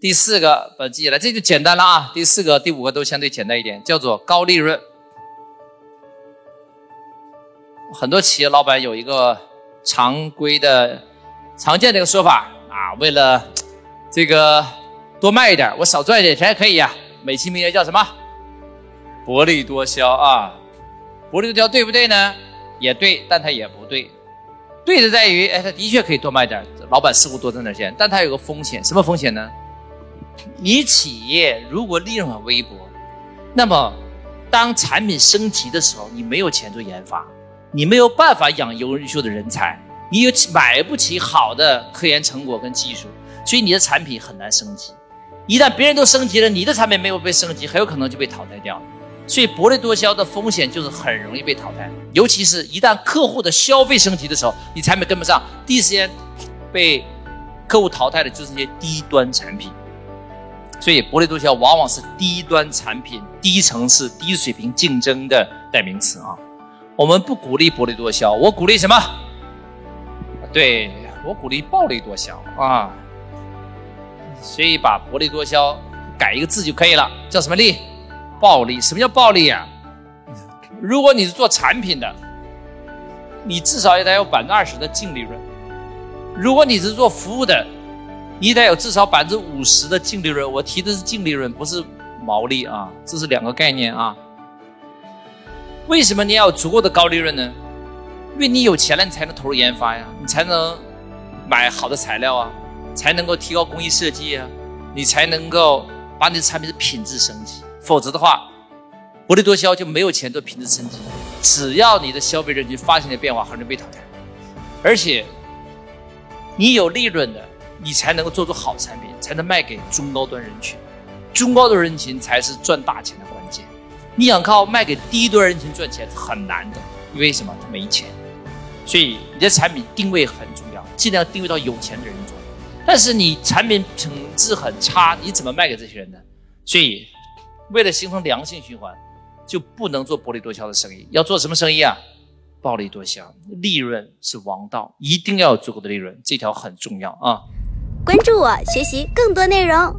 第四个把记下来，这就简单了啊。第四个、第五个都相对简单一点，叫做高利润。很多企业老板有一个常规的、常见的一个说法啊，为了这个多卖一点，我少赚一点钱可以呀。美其名曰叫什么？薄利多销啊。薄利多销对不对呢？也对，但它也不对。对的在于，哎，它的确可以多卖点，老板似乎多挣点钱，但它有个风险，什么风险呢？你企业如果利润很微薄，那么当产品升级的时候，你没有钱做研发。你没有办法养优秀的人才，你又买不起好的科研成果跟技术，所以你的产品很难升级。一旦别人都升级了，你的产品没有被升级，很有可能就被淘汰掉。所以薄利多销的风险就是很容易被淘汰，尤其是一旦客户的消费升级的时候，你产品跟不上，第一时间被客户淘汰的就是一些低端产品。所以薄利多销往往是低端产品、低层次、低水平竞争的代名词啊。我们不鼓励薄利多销，我鼓励什么？对我鼓励暴利多销啊！所以把薄利多销改一个字就可以了，叫什么利？暴利。什么叫暴利啊？如果你是做产品的，你至少也得有百分之二十的净利润；如果你是做服务的，你得有至少百分之五十的净利润。我提的是净利润，不是毛利啊，这是两个概念啊。为什么你要有足够的高利润呢？因为你有钱了，你才能投入研发呀，你才能买好的材料啊，才能够提高工艺设计啊，你才能够把你的产品的品质升级。否则的话，薄利多销就没有钱做品质升级。只要你的消费人群发生了变化，很容易被淘汰。而且，你有利润的，你才能够做出好产品，才能卖给中高端人群。中高端人群才是赚大钱的关键。你想靠卖给低端人群赚钱是很难的，因为什么？他没钱，所以你的产品定位很重要，尽量定位到有钱的人做。但是你产品品质很差，你怎么卖给这些人呢？所以，为了形成良性循环，就不能做薄利多销的生意。要做什么生意啊？暴利多销，利润是王道，一定要有足够的利润，这条很重要啊！关注我，学习更多内容。